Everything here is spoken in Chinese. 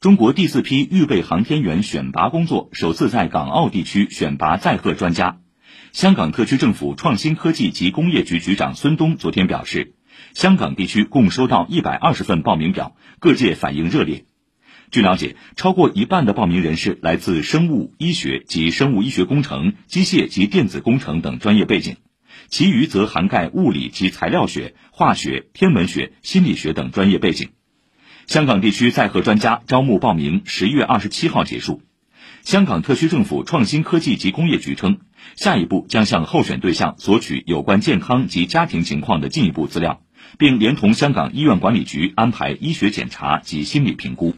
中国第四批预备航天员选拔工作首次在港澳地区选拔载荷专家。香港特区政府创新科技及工业局局长孙东昨天表示，香港地区共收到一百二十份报名表，各界反应热烈。据了解，超过一半的报名人士来自生物医学及生物医学工程、机械及电子工程等专业背景，其余则涵盖物理及材料学、化学、天文学、心理学等专业背景。香港地区在核专家招募报名十月二十七号结束。香港特区政府创新科技及工业局称，下一步将向候选对象索取有关健康及家庭情况的进一步资料，并连同香港医院管理局安排医学检查及心理评估。